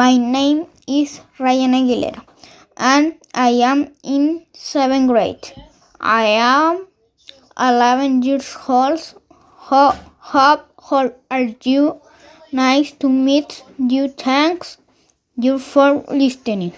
My name is Ryan Aguilera and I am in seventh grade. I am 11 years old. How, how old are you? Nice to meet you. Thanks you for listening.